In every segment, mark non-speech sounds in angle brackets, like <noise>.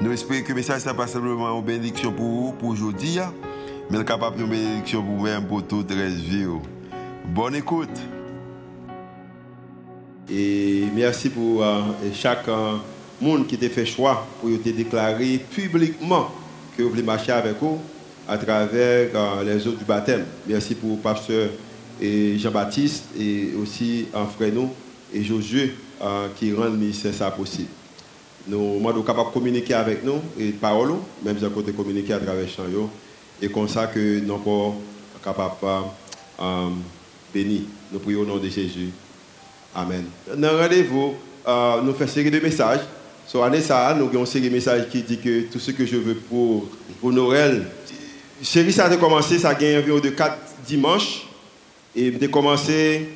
Nous espérons que le message n'est pas simplement une bénédiction pour vous, pour aujourd'hui, hein. mais capable une bénédiction pour vous-même, pour toute la vie. Bonne écoute. Et merci pour euh, chaque euh, monde qui a fait choix pour déclarer publiquement que vous voulez marcher avec vous à travers euh, les eaux du baptême. Merci pour pasteur Jean-Baptiste et aussi nous et Josué qui rendent ça possible nous sommes capables de communiquer avec nous et parole, même si on communiquer à travers le Et comme ça que nous sommes capables de euh, bénir. Nous prions au nom de Jésus. Amen. Dans rendez-vous, euh, nous faisons une série de messages. Sur l'année ça, nous avons une série de messages qui dit que tout ce que je veux pour, pour Noël. Série ça a commencé, ça a gagné environ de 4 dimanches. Et j'ai commencé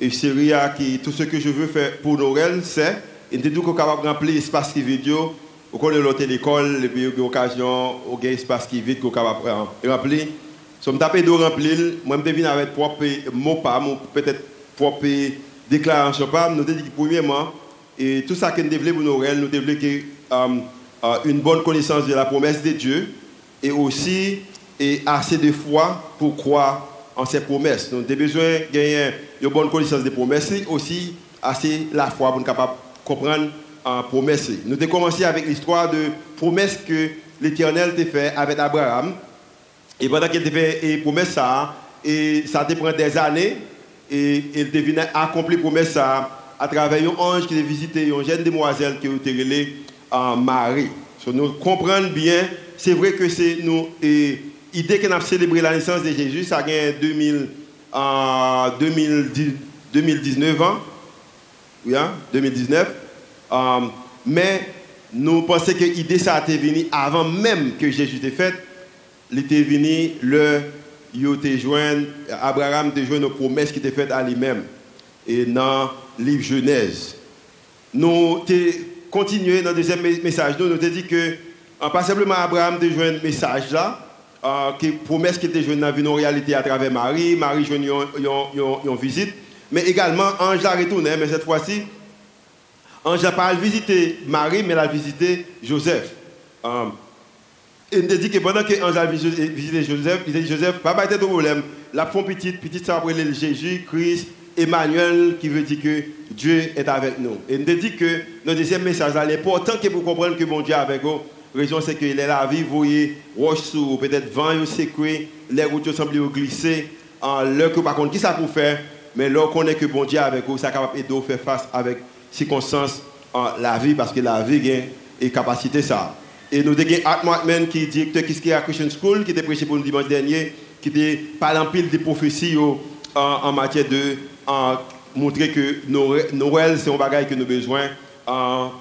une série qui tout ce que je veux faire pour Noël, c'est et nous sommes capables de remplir l'espace qui est vide. Au cours de l'autre école, et puis il y a il espace qui est vide qu'on capable de remplir. Si je tapé de remplir, moi je viens avec propre mot pas, peut-être propre déclaration pas, nous dit premièrement, et tout ça que nous développons nous nous développons um, uh, une bonne connaissance de la promesse de Dieu et aussi et assez de foi pour croire en ses promesses. Nous avons besoin de gagner une bonne connaissance des promesses, aussi assez la foi pour être capable comprendre en promesse. Nous avons commencé avec l'histoire de promesse que l'Éternel t'a fait avec Abraham. Et pendant qu'il t'a fait une promesse, ça, et ça te prend des années, et il devait accomplir promesse ça à travers un ange qui a visité une jeune demoiselle qui a été en Marie. So, nous comprenons bien, c'est vrai que c'est nous, et, idée qu'on a célébré la naissance de Jésus, ça a gagné 2000, en 2019 ans. Oui, 2019. Hein, um, mais nous pensons que l'idée ça a été venue avant même que Jésus était fait. Il était venu le Abraham a joint une promesse qui était faite à lui-même. Et dans le livre Genèse. Nous continuons dans le deuxième message. Nous nous dit que pas simplement Abraham de joint un message là, euh, que promesse qui était jointe dans une réalité à travers Marie, Marie joint une visite mais également Ange a retourné, mais cette fois-ci, Ange n'a pas visité Marie, mais elle a visité Joseph. Um, et il dit que pendant que Ange a visité Joseph, il a dit Joseph, pas de problème. La font petite, petite, ça le Jésus, Christ, Emmanuel, qui veut dire que Dieu est avec nous. Il dit que le deuxième message, l'important que vous compreniez que mon Dieu est avec vous, la raison c'est qu'il est la vie, vous voyez, roche sous, peut-être vent sécré, les routes semblent glisser, en l'heure que par contre, qui ça pour faire? Mais là, on que bon Dieu avec vous, ça capable de faire face avec circonstances en la vie, parce que la vie a une capacité ça. Et nous avons Art Markman, qui est directeur qui est à Christian School, qui était prêché pour le dimanche dernier, qui était parlé pile des prophéties en, matière de montrer que Noël, c'est un bagage que nous avons besoin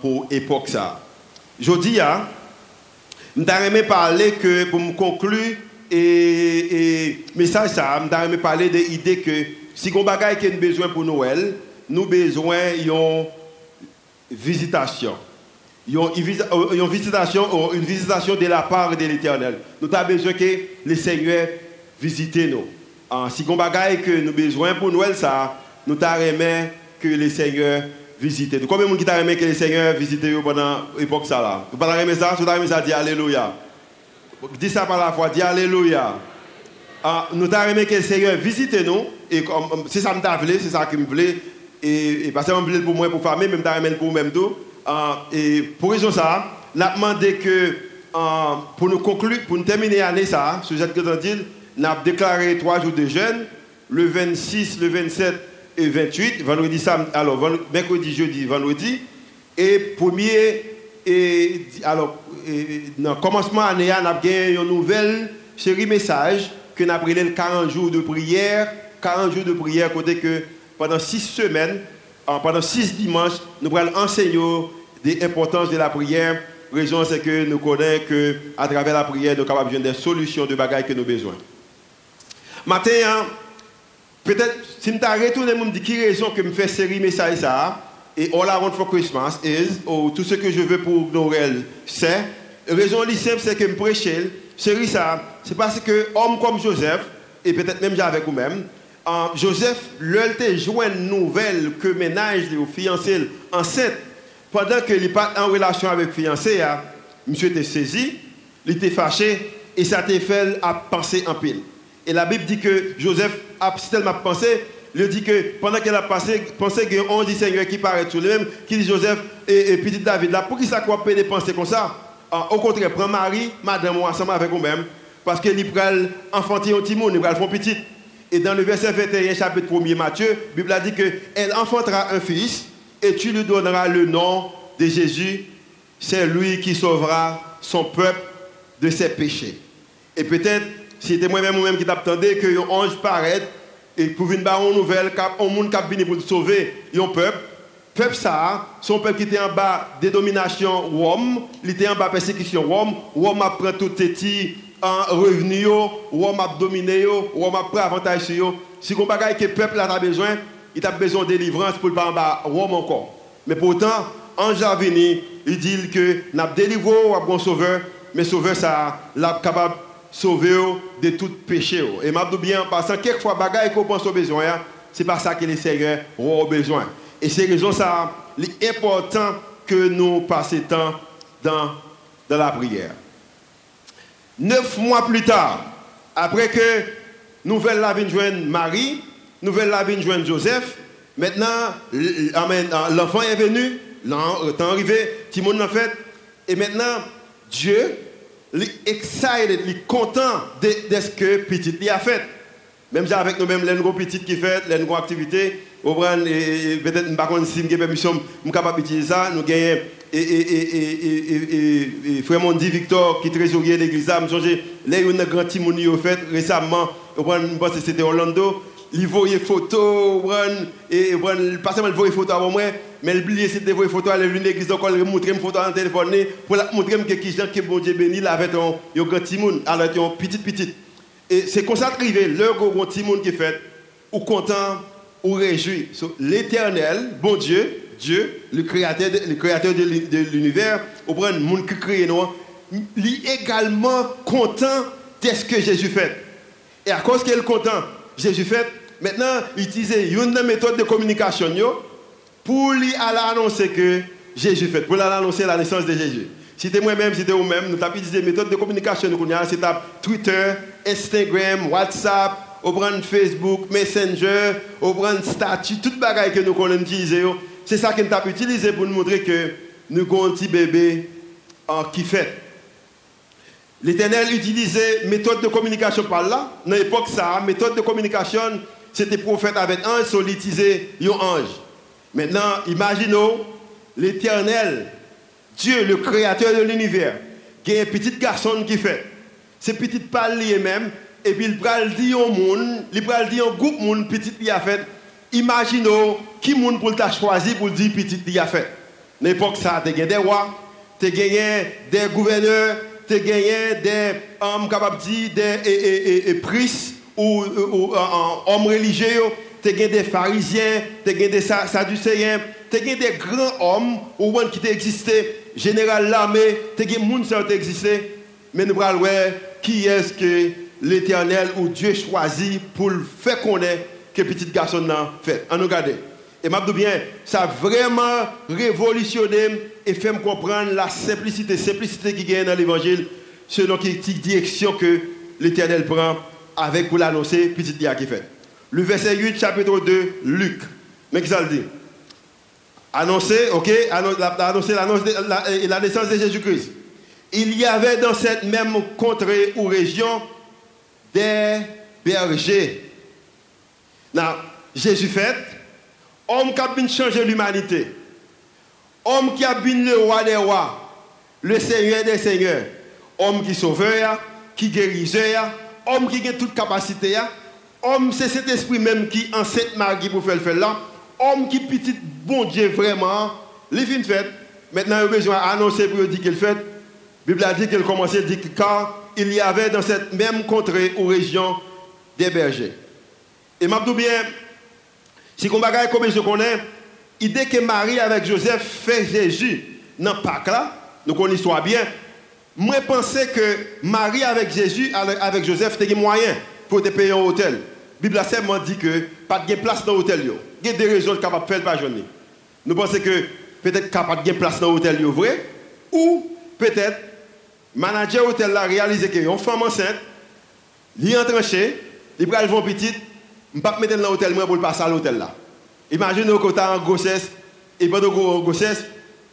pour l'époque ça. Je dis, je voudrais parler que, pour me conclure, et, et message ça, je voudrais parler de l'idée que si on a besoin pour Noël, nous avons besoin d'une visitation. Une visitation, une visitation de la part de l'Éternel. Nous avons besoin que le Seigneur visite nous. Si on a nous besoin pour Noël, ça, nous avons que le Seigneur visite. Combien de gens qui aimé que le Seigneur visite pendant l'époque ça là? Vous avez ça? Vous avez ça? Alléluia. Dis ça par la foi, dis Alléluia. Ah, nous avons aimé que le Seigneur visite nous. Et c'est ça que je c'est ça que je voulais. Et, parce que je voulais pour moi, pour famille, même je pour moi-même tout. Ah, et pour raison ça, avons demandé que, ah, pour nous conclure, pour nous terminer l'année, ça, ce que dit, nous avons déclaré trois jours de jeûne, le 26, le 27 et 28, vendredi, samedi, alors mercredi, jeudi, vendredi. Et premier, et, alors, dans le commencement de l'année, nous avons une nouvelle série message que nous avons pris 40 jours de prière, 40 jours de prière, côté que pendant 6 semaines, pendant 6 dimanches, nous allons enseigner l'importance de la prière raison, c'est que nous connaissons que à travers la prière, nous sommes capables de des solutions de bagages que nous avons besoin. Matin, hein, peut-être, si je retourné, je me dis qui raison que je fais série message ça, et All I for Christmas is, ou tout ce que je veux pour Noël, c'est, raison simple, c'est que je prêche, série ça, c'est parce que homme comme Joseph, et peut-être même avec vous-même, Joseph, l'heure joint une nouvelle que ménage au fiancé enceinte, pendant qu'il n'est pas en relation avec fiancé, hein, monsieur était saisi, il était fâché, et ça t'a fait à penser en pile. Et la Bible dit que Joseph a tellement pensé, il dit que pendant qu'il a pensé, pensé qu'il y a 11 Seigneur qui paraît sur lui-même, qui dit Joseph et, petit David, là, pour qui ça quoi peut penser comme ça? Au contraire, prends Marie, madame, ensemble avec vous-même, parce qu'il peut enfanter un petit monde, il va faire petit. Et dans le verset 21, chapitre 1er Matthieu, la Bible a dit qu'elle enfantera un fils et tu lui donneras le nom de Jésus. C'est lui qui sauvera son peuple de ses péchés. Et peut-être, c'était moi-même qui t'attendais que un ange paraît et pour une une nouvelle, un monde qui pour sauver un peuple, peuple ça, son peuple qui était en bas des dominations Rome, il était en bas persécution Rome, Rome a pris tout petit en revenu, Rome a dominé, Rome a pris avantage sur Si vous avez que le peuple a besoin, il a besoin de délivrance pour le pas en Rome encore. Mais pourtant, ange a il dit que n'a délivré un bon sauveur, mais sauveur ça, l'a capable de sauver de tout péché. Et m'a bien, parce que quelquefois, bagaille qu'on pense au besoin, hein, c'est pas ça que les seigneurs ont besoin. Et c'est raison ça, important que nous passions temps dans, dans la prière. Neuf mois plus tard, après que nouvelle la vie Marie, nouvelle la vie Joseph, maintenant l'enfant est venu, temps arrivé, tout le monde en fait, et maintenant Dieu est excited, il est content de, ce que petit a fait. Même avec nous-mêmes, les petites qui fait, les gros activités, peut-être, contre, si nous avons permission, nous sommes capables d'utiliser ça. Nous gagnons et, et, et, frère Mondi Victor, qui est trésorier de l'église, je me suis là, il y a un grand timoni fait récemment, je pense que c'était Orlando, il voyait photos, et pas seulement il voyait photos avant moi, mais il oubliait il est venu à l'église, il montrer une photo le téléphone, pour montrer que qui que bon Dieu béni, il avait un grand timon, alors un petit petit. Et c'est comme ça arrivé, le grand timon qui fait, ou content, ou réjoui. L'éternel, bon Dieu, Dieu, le créateur de, le créateur de l'univers, au prend le monde qui crée nous, il est également content de ce que Jésus fait. Et à cause qu'il est content, Jésus fait, maintenant, il utilise une méthode de communication pour lui annoncer que Jésus fait, pour lui annoncer la naissance de Jésus. Si c'était moi-même, si c'était vous-même, nous avons utilisé des méthodes de communication. C'est Twitter, Instagram, WhatsApp, au Facebook, Messenger, au statut, tout le bagage que nous connaissons utiliser. C'est ça qu'on a utilisé pour nous montrer que nous avons un petit bébé en qui fait. L'Éternel utilisait méthode de communication par là. Dans l'époque, ça, méthode de communication, c'était prophète avec un, solliciter un ange. Maintenant, imaginons l'Éternel, Dieu, le créateur de l'univers, qui est un petit garçon qui fait. C'est petit palier même, et puis il va dire au monde, il va dire au groupe monde petit qui a fait. Imaginons qui monde pour t'a choisi pour dire petit qui a fait. L'époque ça, tu as des rois, tu as des gouverneurs, tu as des hommes capables de des et, et, ou, hommes religieux, tu as des pharisiens, tu as des sadducéens, tu as des grands hommes ou qui existé, général l'armée, as des gens qui existé, mais nous allons voir qui est-ce que l'éternel ou Dieu choisit pour faire connaître que petit garçon n'a fait. En nous regarder. Et m'a bien, ça a vraiment révolutionné et fait me comprendre la simplicité, simplicité qui gagne dans l'évangile, selon quelle direction que l'éternel prend avec pour l'annoncer, petit dia qui fait. Le verset 8, chapitre 2, Luc. Mais qui ça le dit? Annoncer, ok, annoncer l'annonce la, la naissance de Jésus-Christ. Il y avait dans cette même contrée ou région des bergers. Jésus fait, homme qui a bien changé l'humanité, homme qui a bien le roi des rois, le Seigneur des seigneurs, homme qui sauveur, qui guérisseur, homme qui a toute capacité, homme c'est cet esprit même qui en cette Marie pour faire le faire là, homme qui petit bon Dieu vraiment, les fin fait, maintenant, il a besoin d'annoncer pour dire qu'il fait. La Bible a dit qu'il commençait, dit que car il y avait dans cette même contrée ou région des bergers. Et m'a bien, si on bagaille comme je connais, l'idée que Marie avec Joseph fait Jésus dans Pâques là, nous connaissons bien. Moi, pensais que Marie avec Jésus, avec Joseph, c'était moyen pour te payer un hôtel. La Bible a dit que pas de place dans l'hôtel. Il y a des raisons capables de faire par journée. Nous pensons que peut-être capable de place dans l'hôtel, vrai, ou peut-être manager hôtel là réaliser que une femme enceinte, il est entranché, il prend le petite, je ne pas mettre dans l'hôtel pour passer à l'hôtel là. Imaginez que tu as en grossesse, et pendant en grossesse,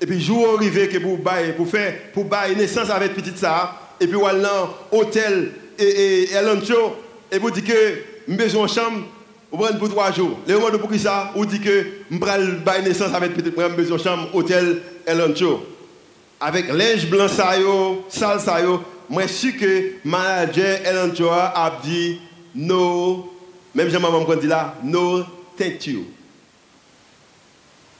et puis jour arrivé que pour pour faire, pour bailler naissance avec petite ça, et puis dans l'hôtel et, et, et, et vous dites que j'ai besoin de chambre, vous pour trois jours. Les moments pour qui ça, vous dites que je vais naissance avec petite, besoin de chambre, hôtel Elancho. Avec linge blanc ça yo, sale ça yo, moi je suis que manager Elancho a dit no, même Jean-Maman dit là, no thank you.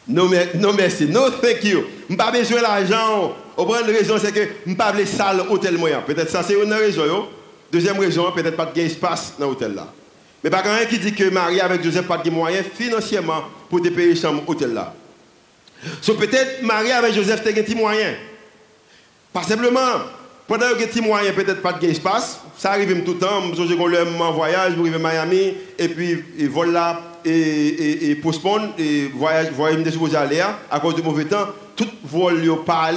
Non, merci. Non, thank you. Je pas besoin d'argent. Au la raison, c'est que je n'ai pas besoin de salle hôtel moyen. Peut-être ça, c'est une raison. Deuxième raison, peut-être pas de espace dans l'hôtel là. Mais pas quelqu'un qui dit que Marie avec Joseph pas de moyens financièrement pour te payer chambre hôtel là. So peut-être Marie avec Joseph t'as des moyens. Pas simplement, pendant que des moyens, peut-être pas de espace. Ça arrive tout le temps. Je suis en voyage, je arrive à Miami, et puis et voilà et, et, et postpone et voyage voyage me supposé aller à cause du mauvais temps tout vol yo pas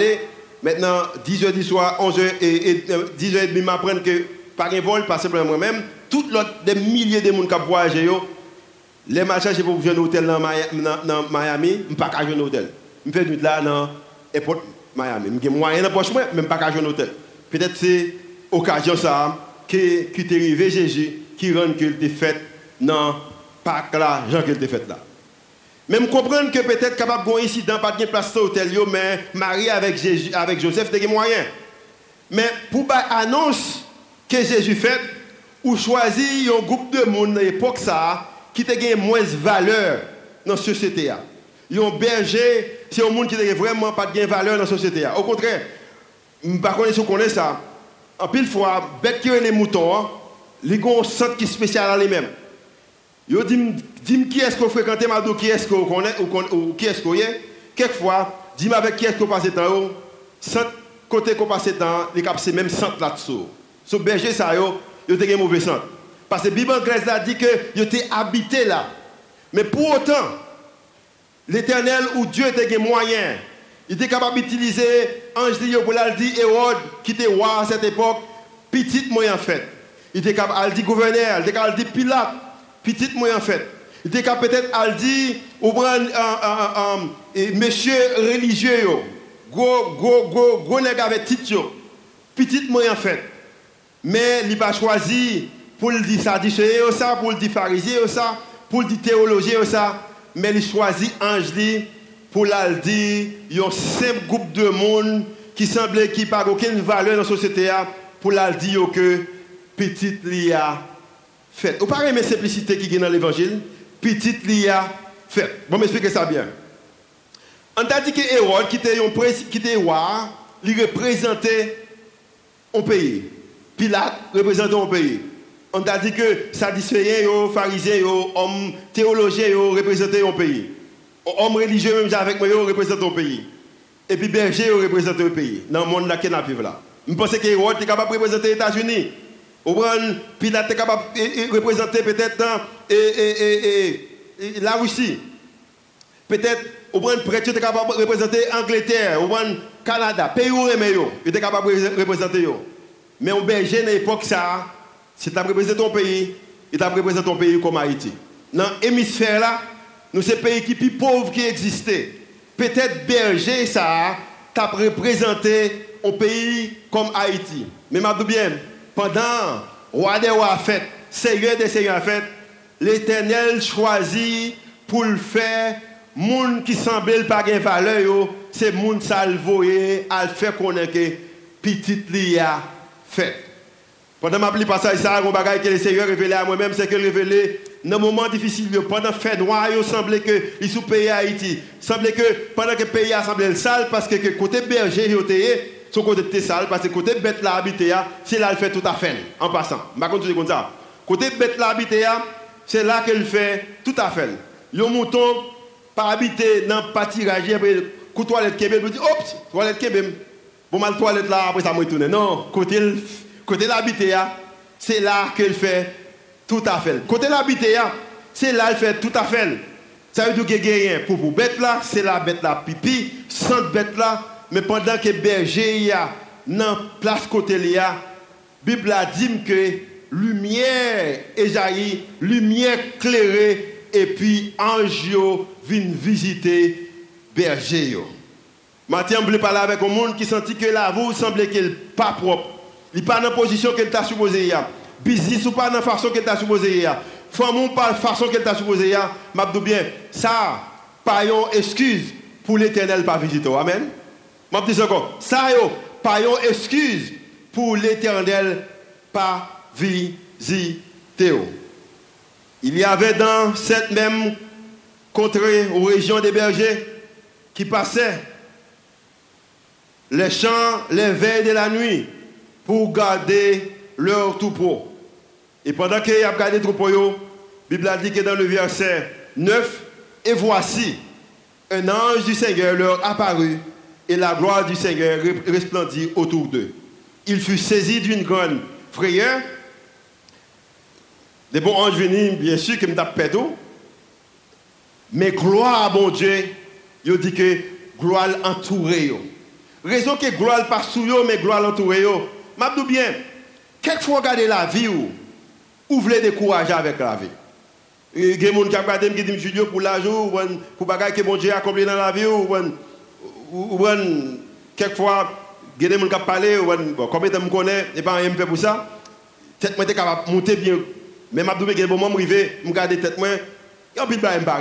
maintenant 10h du soir 11h et, 10h30 m'apprendre que pas un vol pas simplement moi-même tout l'autre des milliers de monde qui voyagé yo les marchés pour venir hôtel dans Miami je pas qu'à un hôtel je fais nuit là dans airport Miami je moyen dans poche même pas qu'à un hôtel peut-être c'est occasion ça qui qui t'est arrivé Jésus qui rend que tu fait dans Pâques là, Jean qui était fait là. Même comprendre que peut-être capable d'un incident, pas de place dans l'hôtel, mais Marie avec, Jésus, avec Joseph, c'était moyen. Mais pour annonce que Jésus fait, ou choisir un groupe de monde à l'époque ça, qui a moins de valeur dans la société. Un berger, c'est un monde qui n'a vraiment pas de valeur dans la société. Au contraire, par contre, si on connaît ça, en pile fois, bête qui les moutons, ils ont un centre qui spécial à lui-même. Yo dit qui est-ce qu'on fréquente Mado qui est-ce qu'on connaît ou, qui est-ce qu'on est? Quelquefois dis avec qui est-ce qu'on passe temps centre côté qu'on passe temps les cap c'est même centre là-dessous. So berger ça yo te un mauvais centre. Parce que Bible anglaise a dit que yo était habité là. Mais pour autant l'Éternel ou Dieu était moyen. Il était capable d'utiliser ange de dit Hérode qui était roi à cette époque petite moyen fait. Il était capable de dire gouverneur il était capable de Pilate petite moi en fait. Il était peut-être à dire, monsieur religieux, gros, gros, gros, gros nègre avec titre, petite moi en fait. Mais il n'a choisi pour le dire ça, ça, pour le dire pour le dire théologien, mais il choisit Angeli pour le dire, il y a un simple groupe de monde qui semblait qui n'a aucune valeur dans la société pour le dire que petite lia fait. Vous parlez de simplicité qui est dans l'évangile, petite lia fait. Bon, m'expliquer ça bien. On a dit que Hérode, qui était roi, il représentait un pays. Pilate représentait un pays. On a dit que Sadducéens, pharisiens, hommes théologiens représentaient un pays. Hommes religieux, même avec moi, représentent un pays. Et puis berger représentent un pays. Dans le monde qui vivre là. Je pense que Hérode est capable de représenter les États-Unis. Pilate est capable de représenter peut-être la Russie. Peut-être, au prêtre est capable de représenter l'Angleterre, au Canada, pays où il est capable de représenter. Mais au berger, à l'époque, ça, si tu représentes ton pays, il t'a représenté ton pays comme Haïti. Dans l'hémisphère là, nous sommes pays qui plus pauvres qui existaient. Peut-être berger, ça, t'a représenté un pays comme Haïti. Mais je bien, pendant roi des rois fait, seigneur des seigneurs fait, l'Éternel choisit pour le faire monde qui semble pas de valeur c'est monde salvoyer à faire connaître petite lia fait. Pendant ma passage ça, mon bagage que le Seigneur révélé à moi-même, c'est que révélé dans moment difficile, pendant fait noir, il semblait que les sous pays Haïti, semblait que pendant que le pays a semblé sale parce que côté berger, il son côté était sale parce que côté bête là habité, c'est là qu'il fait tout à fait en passant. Je vais continuer comme ça. Côté bête là habité, c'est là qu'il fait tout à fait. Le mouton pas habité dans le pâturage après coup toilette kébé, il dit oups, toilette kébé. Bon mal toilette là après ça me retourne. Non, côté côté l'habité c'est là qu'il fait tout à fait. Côté l'habité, c'est là qu'il fait tout à fait. Ça veut dire a pour pour bête là, c'est la bête là pipi, sans bête là, mais pendant que berger y a dans place côté là, Bible a dit que lumière jaillit, lumière clairée et puis ange vient visiter berger yo. Maintenant, je parler avec un monde qui sentit que la vous semblait qu'elle pas propre. Il n'est pas dans la position qu'elle t'a supposé business ou pas dans la façon que tu as supposé y Femme pas la façon que tu as supposé y m'a bien ça pas une excuse pour l'éternel pas visiter. Amen. M'a dit encore, ça pas une excuse pour l'éternel pas visiter. Il y avait dans cette même contrée ou région des bergers qui passaient les champs les veilles de la nuit pour garder leur troupeau. Et pendant qu'ils a gardé le troupeau, la Bible a dit que dans le verset 9, et voici, un ange du Seigneur leur apparut et la gloire du Seigneur resplendit autour d'eux. Il fut saisi d'une grande frayeur. Les bons anges venus, bien sûr, qui me tapent Mais gloire à mon Dieu, il dit que gloire entourée. Raison que gloire pas sous mais gloire entourée. Je bien, Quelquefois, regardez la vie ou, ou voulez décourager avec la vie. Il y a des gens qui regardé qui disent Julio pour l'argent, ou pour bagaille que mon Dieu a accompli dans la vie, ou, quelquefois, il y a des gens qui parlé, ou de temps je connais, et pas rien pour ça. Tête moi est capable de monter bien. Mais je dis que moment arrivé, je regarde tête moi, et puis je ne pas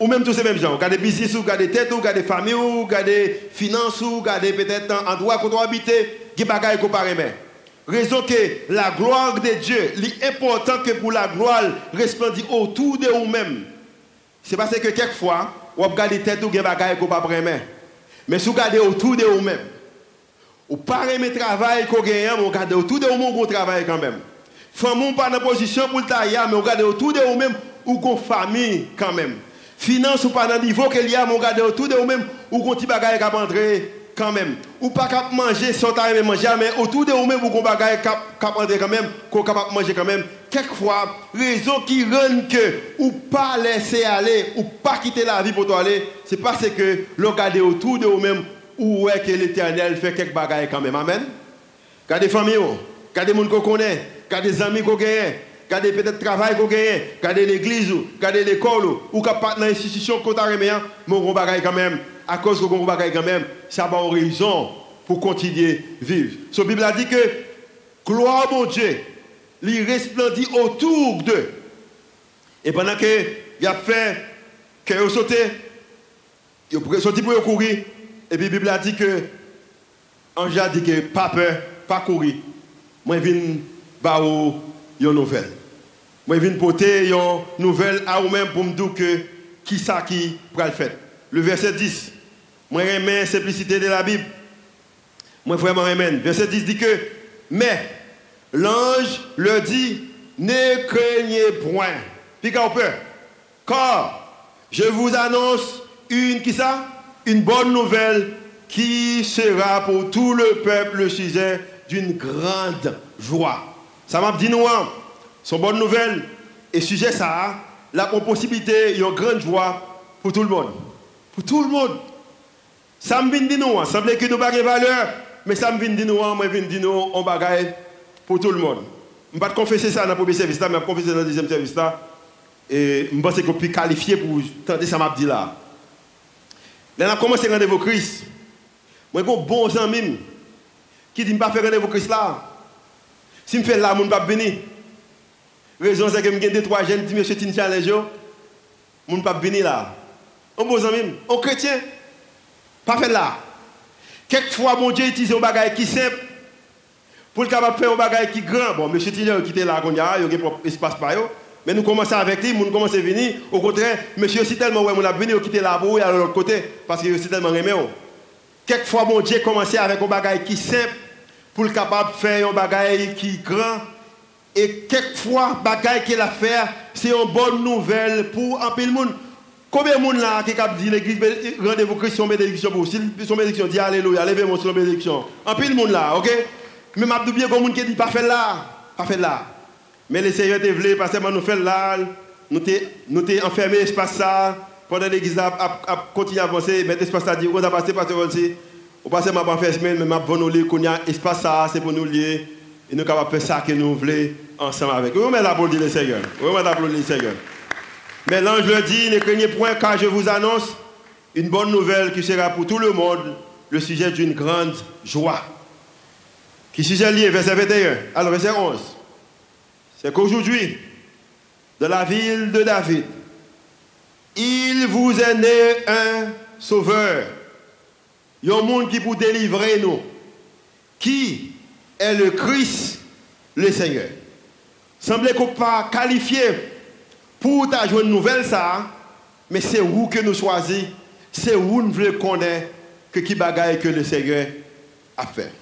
ou même tous ces mêmes gens, regardez business, regardez tête, regardez famille, regardez finances, ou regardez peut-être endroit où on habiter, bagaille qu'on Raison que la gloire de Dieu, l'important que pour la gloire resplendit autour de vous-même. C'est parce que quelquefois, vous regardez tête ou des bagailles qu'on pas Mais si vous regardez autour de vous-même, ou pas aimer le travail qu'on gagne, mais vous regardez autour de vous-même qu'on travaille quand même. Femme pas dans position pour le tailler, mais vous regardez autour de vous-même ou qu'on famille quand même. Finance ou pas dans le niveau qu'il y a, mais vous regardez autour de vous-même ou qu'on petit bagaille qui entrer quand même. Ou pas capable manger sans t'arriver manger, mais autour de vous-même, vous avez capable quand même, qu'on capable manger quand même. Quelquefois, raison qui rend que, ou pas laisser aller, ou pas quitter la vie pour toi aller, c'est parce que le regarder autour de vous-même, où est que l'éternel fait quelques bagailles quand même. Amen. Regardez des familles, regardez des gens qu'on connaît, regardez des amis qu'on gagne, regardez peut-être travail qu'on gagne, regardez l'église, regardez l'école, ou pas dans l'institution qu'on t'a remis, mais on quand même à cause de vous quand même, ça va raison pour continuer à vivre. So, la Bible a dit que gloire mon Dieu, il resplendit autour d'eux. Et pendant que il a fait que ils sauté, ils sauté pour courir. Et puis la Bible a dit que Ange a dit que pas peur, pas courir. Moi, viens bah une nouvelle. Moi, viens porter une nouvelle à vous-même pour me dire que qui ça qui va le faire. Le verset 10. Moi, j'aime la simplicité de la Bible. Moi, vraiment, amen. Verset 10 dit que, mais l'ange leur dit, ne craignez point. Puis qu'on peut. Car je vous annonce une, qui ça? Une bonne nouvelle qui sera pour tout le peuple le sujet d'une grande joie. Ça m'a dit nous, hein. son bonne nouvelle et sujet ça, la possibilité, une grande joie pour tout le monde. Pour tout le monde. Sa m vin di nou an, sanble ki nou bagay valeur, me sa m vin di nou an, mwen vin di nou an bagay pou tout l'mon. M bat konfese sa nan poube servis la, m bat konfese nan dizem servis la, e m bat se kon pi kalifiye pou tante sa m ap di la. Lè nan komanse randevo kris, mwen kon bon zan mim, ki di m pa fe randevo kris la, si m fe la moun pap beni, Rezon se ke m gen de 3 jen di mè chetin chan lè jo, moun pap bini la. On bozan mim, on kretien. Pas fait là. Quelquefois, mon Dieu utilise un bagage qui simple pour le capable faire un bagage qui grand. Bon, monsieur Tilleur qui était là, il y a un espace eux. Mais nous commençons avec lui, nous commençons à venir. Au contraire, monsieur aussi tellement, ouais, on a venu, on quitter la boue et à l'autre côté, parce qu'il est aussi tellement aimé. Quelquefois, mon Dieu commençait avec un bagage qui est simple, pour le capable de faire un bagage qui est grand. Et quelquefois, bagage qu'il a fait, c'est une bonne nouvelle pour un peu de monde. Combien de monde là qui a dit l'église rendez-vous Christ son bénédiction pour Si son bénédiction dit Alléluia, levez-moi sur la bénédiction. Peu de monde là, ok? Mais je bien comme monde qui dit pas fait là, pas fait là. Mais le Seigneur te voulu parce que nous fait là, nous nous enfermé l'espace ça pendant l'église a, continué à avancer, mais l'espace a dit on a passé parce que on passe ma pas faire semaine mais m'a bonne qu'on y a espace ça c'est pour nous lier et nous capable faire ça que nous voulons ensemble avec. Oui, mais l'applaudit le Seigneur? Oui, mais l'applaudit le Seigneur? Mais l'ange le dit, ne craignez point car je vous annonce une bonne nouvelle qui sera pour tout le monde le sujet d'une grande joie. Qui sujet lié, verset 21. Alors, verset 11. C'est qu'aujourd'hui, dans la ville de David, il vous est né un sauveur. Il y a un monde qui pour délivrer nous. Qui est le Christ, le Seigneur? Semblait qu'on pas qualifié pour ta une nouvelle ça, mais c'est où que nous choisissons, c'est où nous voulons connaître que qui bagaille que le Seigneur a fait?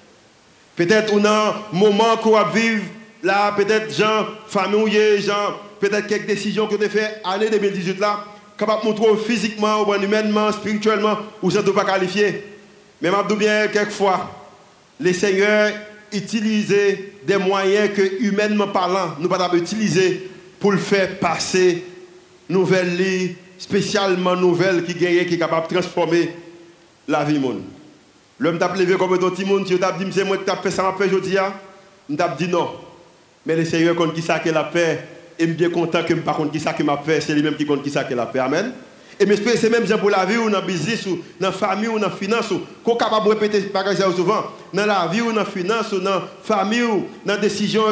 Peut-être on a un moment qu'on va vivre là, peut-être gens familiers, gens, peut-être quelques décisions que tu fait l'année 2018 là, capable de montrer physiquement, ou humainement, spirituellement, ou ne pas qualifier. Mais je bien quelquefois, le Seigneur utiliser des moyens que humainement parlant, nous ne pas utiliser pour le faire passer nouvelle spécialement nouvelle qui gagne, qui est capable de transformer la vie monde. L'homme t'a levé comme un petit monde, tu t'a dit c'est moi qui fait ça m'a fait aujourd'hui, on t'a dit non. Mais le Seigneur compte qui ça qu'il a fait et me bien content que par contre qui ça qu'il m'a fait, c'est lui-même qui compte qui ça qu'il a fait. Amen. Et mais c'est même pour la vie ou dans le business ou dans la famille ou dans la finance ou qu'on capable de répéter ça souvent dans la vie ou dans la finance ou dans la famille ou dans la décision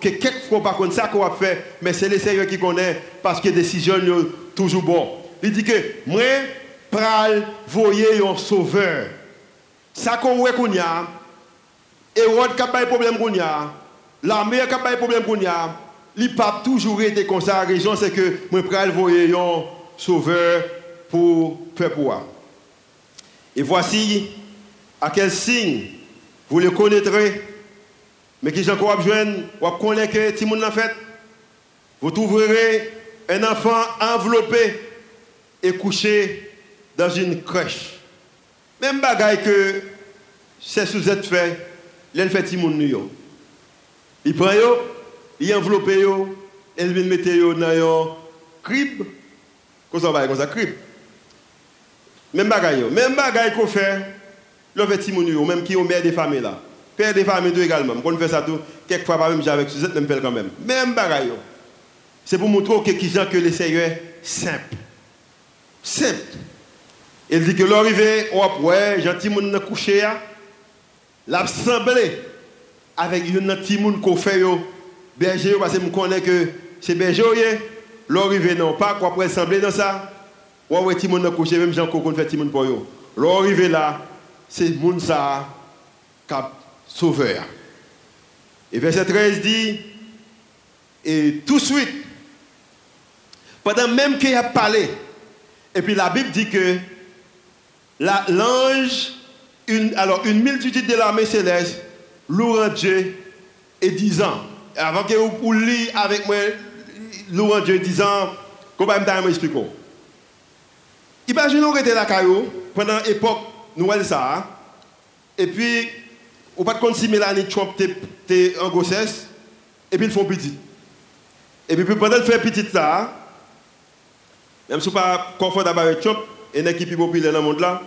que quelquefois par contre ça qu'on va faire mais c'est le Seigneur qui connaît parce que les décisions sont toujours bon. Il dit que moi pral voyer un sauveur. Ça qu'on voit qu'on y a Rod qui a problème qu'on y a, l'armée qui a problème qu'on y a, pas toujours été comme ça. La raison c'est que moi pral voyer un sauveur pour pouvoir. Et voici à quel signe vous le connaîtrez, mais qui j'en crois besoin, vous connaissez que monde l'a fait. Vous trouverez un enfant enveloppé et couché dans une crèche. Même bagaille que c'est sous être fait, il fait le monde. Il prend, il enveloppe, il met dans un crib comme ça va comme ça. Même bagaille même bagaille qu'on fait le fait timoun même qui est mère des familles là. Père des familles également. On fait ça tout quelquefois pas même avec Suzette même fait quand même. Même bagaille C'est pour montrer que qui que le Seigneur simple. Simple. Il dit que l'arrivée, on ouais, gentil moun couché l'assemblée avec un petit monde qu'on fait yo berger parce que me connais que c'est berger L'arrivée non pas quoi pour ressembler dans ça. Ou ouais ti monde couché même Jean Cocon fait ti monde pour yo. L'arrivée là, c'est monde ça cap sauveur. Et verset 13 dit et tout de suite pendant même qu'il a parlé et puis la Bible dit que l'ange alors une multitude de l'armée céleste louant Dieu et disant avant que vous lisiez avec moi louant Dieu disant, comment je m'explique. Imaginez qu'on était là pendant l'époque Noël ça, et puis, on pas compte si Mélanie Trump était en grossesse, et puis ils font petit. Et puis pendant qu'elle fait petit ça, même si pas confortable avec Trump, et une équipe populaire dans le monde là,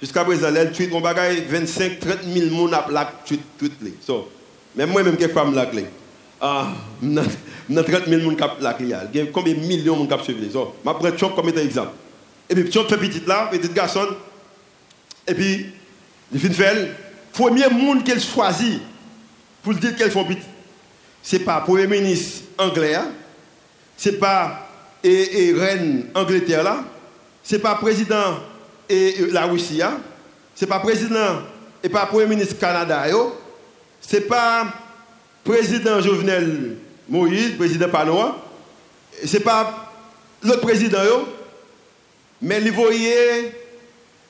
jusqu'à présent, elle tweet mon bagage 25 30 000 personnes à la tweet tweet. So, même moi même quelquefois me la clé. Ah, dans 30 000 personnes qui la cliale. Il y a combien de millions de gens qui suivent. So, je prends Trump comme exemple. Et puis, Trump fait petit là, petit garçon. Et puis, il fait faire. Premier monde qu'elle choisit pour dire qu'elle font petit. Ce n'est pas le Premier ministre anglais, hein. ce n'est pas et, et reine Angleterre ce n'est pas président et, la Russie, hein. ce n'est pas président et pas Premier ministre Canada, ce n'est pas président Jovenel Moïse, président Panoa, c'est pas l'autre président, mais il voyait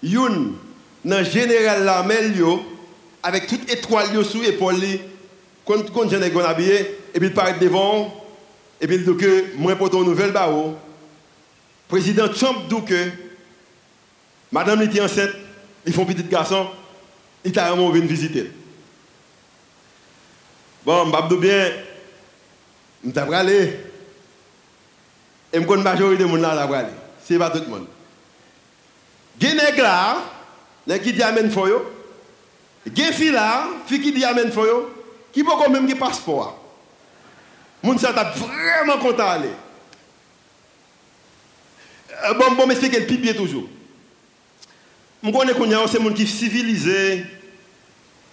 Youn, dans le général la avec toute étoile sous l'épaule, quand j'en ai habillé, et puis il paraît devant, et puis il dit que moi pour ton nouvelle bao, président Trump dit que madame était enceinte, ils font petit garçon, il t'a vraiment visiter. Bon, je vais bien, je vais aller. Et je connais la majorité de monde là, là, aller. C'est pas tout le monde. Genègue là, qui dit Amen pour yo. Gen fi là, fi qui dit Amen pour qui peut quand même qui passeport. Moun ça t'a vraiment content aller. Euh, bon, bon, m'expliquer le pipier toujours. Je connais que c'est monde qui civilisé.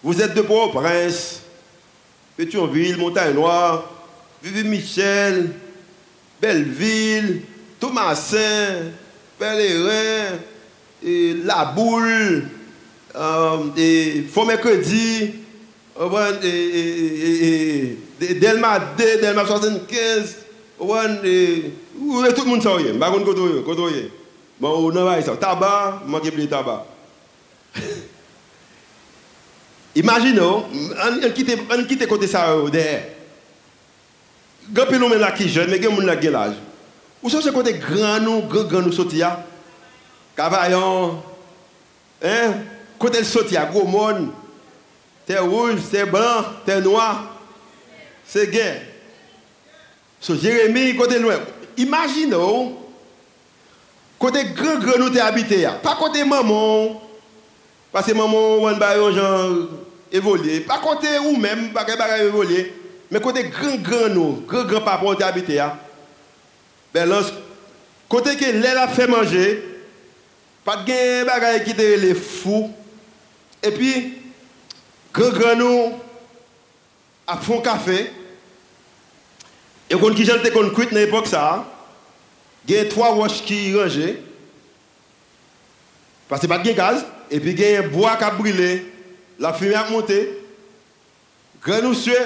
Vous êtes de Port-au-Prince, Pétionville, Montagne Noire, Vivi Michel, Belleville, Thomasin, Pellerin, La Boule, euh, Faux Mercredi, Delma D, Delma 75, et, tout le monde sait, je ne sais pas Bon, on a ça. Tabac, manque de tabac. Imaginez, on quitte côté ça derrière. Grand peu nous là qui jeune, mais là qui sont côté grand nous, grand grand nous sortir Cavaillon, hein? Côté le sortir, gros monde. T'es rouge, t'es blanc, t'es noir. C'est gay. So Jérémie, côté loin. Imaginez, Côté grand grand nous t'es habité. Pas côté maman. Parce que maman, on va gens évoluer. Pas côté ou même, pas que évoluer. Mais côté grand grand nous, grand grand papa on habité. Ben là, côté que l'air a fait manger, pas de bagaille qui était les fous. Et puis, grand grand nous a fond café. Et quand qui j'étais qu'on dans l'époque ça, il y a trois roches qui rangent. Parce que pas de gaz. Et puis il y a un bois qui a brûlé. La fumée a monté. Monsieur,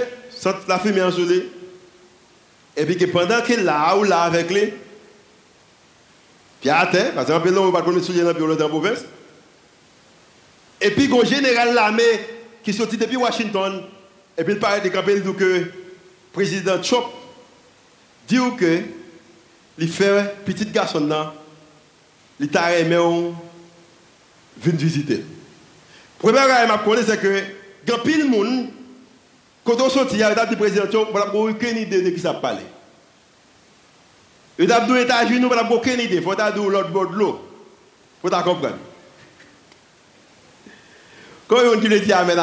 la fumée a gelé. Et puis pendant qu'il là ou là avec lui, puis à terre, parce que on va pas connaître soulier dans la province. Et puis il général l'armée qui sorti depuis Washington. Et puis il paraît de camper, que le président Trump dit que il fait petit garçon là, il t'a aimé venir visiter. Premier chose que je c'est que quand pile monde quand on sortit, il y a des présidents, on n'a aucune idée de qui ça parle. A des États-Unis, on n'a aucune idée. Faut dire l'autre bord de l'eau. Faut comprendre. Quand on dit le dit Amen.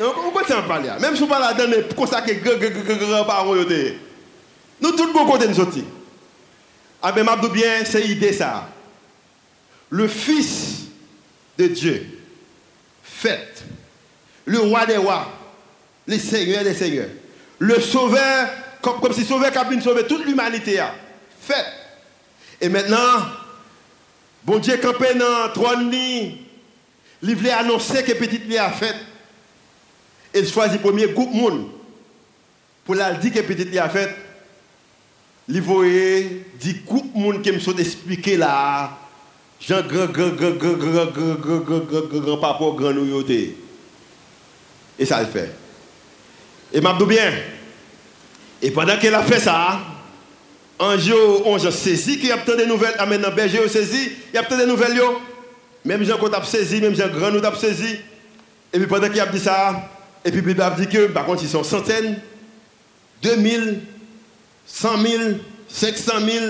Donc, on peut s'en parler. Même si on parle là-dedans, comme ça, que grand parole, nous tous bon côté nous sortis. Ah ben, m'abdou bien, c'est l'idée ça. Le Fils de Dieu, fait, le roi des rois, le Seigneur des seigneurs, le Sauveur, comme, comme si Sauveur qui sauver toute l'humanité, fait. Et maintenant, bon Dieu campé dans trône, il voulait annoncer que petite vie a fait. Il choisit le premier groupe monde pour la dire que petite vie a fait. Li voyait dit coupe monde qui me sont expliqué là Jean grand grand grand grand grand grand grand grand grand grand papa grand nous et ça le fait et m'a bien et pendant qu'elle a fait ça un jour on a saisi qu'il y a peut-être des nouvelles ah maintenant berger saisi il y a peut-être des nouvelles même Jean qu'on a saisi même Jean grand nous a saisi et puis pendant qu'il a dit ça et puis il a dit que par contre ils sont centaines 2000 100 000, 500 000,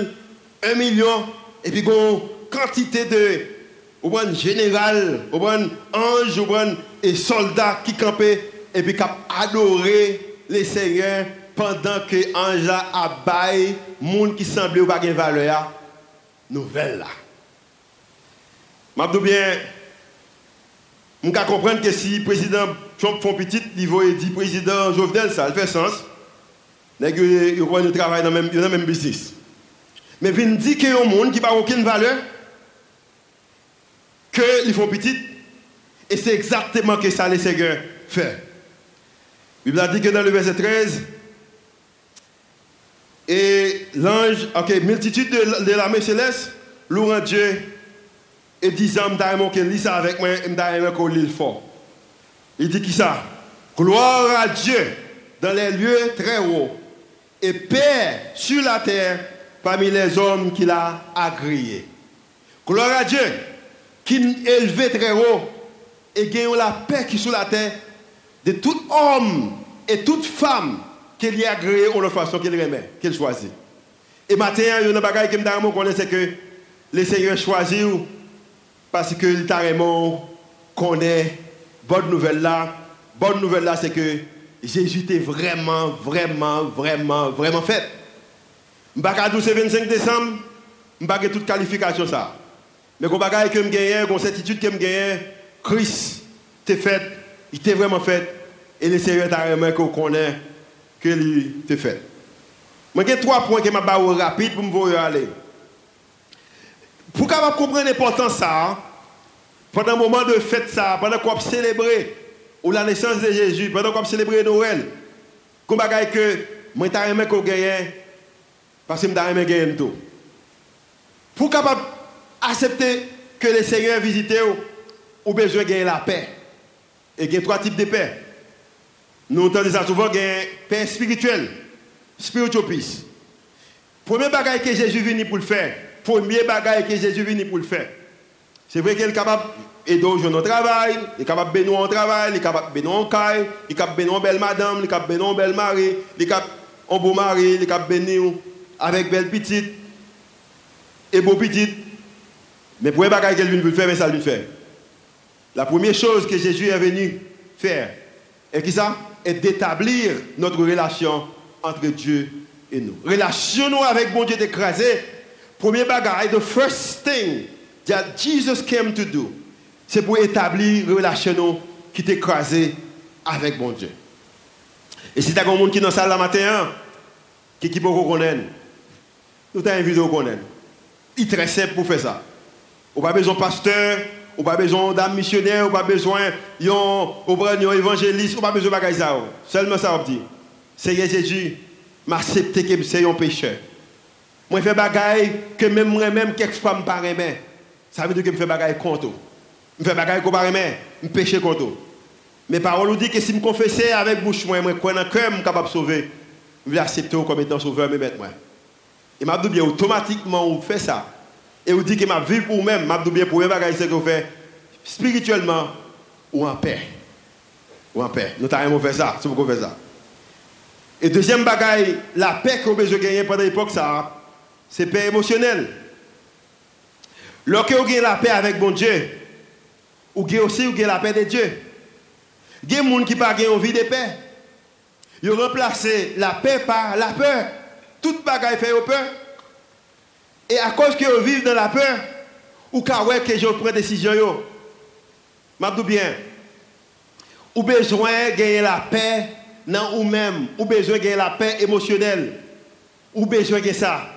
1 million, et puis une quantité de bon général, au bon ange, au bon et soldats qui campaient et puis qui adoré les seigneurs pendant que ange a baillé monde qui semblait pas de valeur nouvelle là. M'abdou bien on comprendre que si président Trump font petit, il va dire président Jovenel, ça fait sens. Ils vont travailler dans le même, business. Mais qu'il y a un monde qui n'a aucune valeur, qu'ils font petit, et c'est exactement ce que ça les Seigneur fait. La Bible a dit que dans le verset 13, et l'ange, ok, multitude de, de l'armée céleste, louant Dieu et disant, qu'il lit ça avec moi, m'daïmon qu'on lit fort. Il dit qui ça? Gloire à Dieu dans les lieux très hauts et paix sur la terre parmi les hommes qu'il a agréés. Gloire à Dieu qui élevé très haut et gagne la paix qui est sur la terre de tout homme et toute femme qu'il y a agréé ou la façon qu'il remet, qu'il choisit. Et maintenant, il y a bagaille que je connais, c'est que le Seigneur choisit parce que il t'a connaît bonne nouvelle là. Bonne nouvelle là, c'est que Jésus était vraiment, vraiment, vraiment, vraiment fait. Je ne 25 décembre, je n'ai toute qualification ça. Mais quand bagaille que je gagne, quand certitude que je gagne, Christ t'est fait, il t'est vraiment fait. Et le Seigneur t'a vraiment qu'on connaît que lui t'est fait. Moi, j'ai trois points que je vais rapide pour me voir aller. Pour capable comprendre l'importance ça, pendant un moment de fête ça, pendant qu'on célébrer ou la naissance de Jésus, pendant qu'on célébrer Noël, qu'on bagaille que moi t'as aimé qu'on gagne parce que m'ta aimé gagner tout. Pour capable accepter que le Seigneur visite ou, besoin de la paix. Et il y a trois types de paix. Nous entendons souvent, il paix spirituelle, spiritual peace. Premier bagage que Jésus venu pour le faire, premier bagage que Jésus venu pour le faire. C'est vrai qu'il est capable d'aider aux jeunes au travail, il est capable de bénir au travail, il est capable de bénir en caille, il est capable de bénir belle madame, il est capable de bénir belle mari, il est capable en beau mari, il est capable de bénir avec belle petite et beau petite. Mais pour les bagages qu'elle veut faire, ça lui fait. La première chose que Jésus est venu faire, et qui ça? Est d'établir notre relation entre Dieu et nous. Relation nous avec bon Dieu écrasé. Premier bagage, the first thing that Jesus came to do, c'est pour établir relation qui est écrasée avec bon Dieu. Et si tu as un monde qui est dans la salle la matin, qui qui peut connaître, nous t'avons invité. Il est très simple pour faire ça. N'a pas besoin de pasteur, n'a pas besoin d'âme missionnaire, on n'a pas besoin d'un évangéliste, n'a pas besoin de ça. Seulement ça, on dit. Seigneur Jésus, m'accepter que c'est un pécheur. Moi, je fais bagaille que même moi-même, quelquefois, je ne pas Ça veut dire que je fais bagaille contre. Je fais bagaille que je ne je péche contre. Mais parole nous dit que si je me confessais avec bouche, moi, je crois dans cœur, je suis capable de sauver. Je vais accepter comme étant sauveur, mais moi. Et m'a dit automatiquement on fait ça. Et vous dit que ma vie pour vous-même, m'a bien pour vous c'est que vous faites spirituellement ou en paix. Ou en paix. Nous avons fait ça, c'est vous fait ça. Et deuxième bagaille, la paix que vous besoin gagner pendant l'époque ça, c'est paix émotionnelle. Lorsque vous avez la paix avec bon Dieu, vous avez aussi vous la paix de Dieu. Il y a des gens qui n'ont pas envie de paix. Ils ont remplacé la paix par la peur. Toute bagaille fait peur. Et à cause que vous vivez dans la peur, ou qu'à que je prends décision yo. M'abdou bien. Ou besoin de gagner la paix dans ou même, ou besoin de gagner la paix émotionnelle. Ou besoin de ça.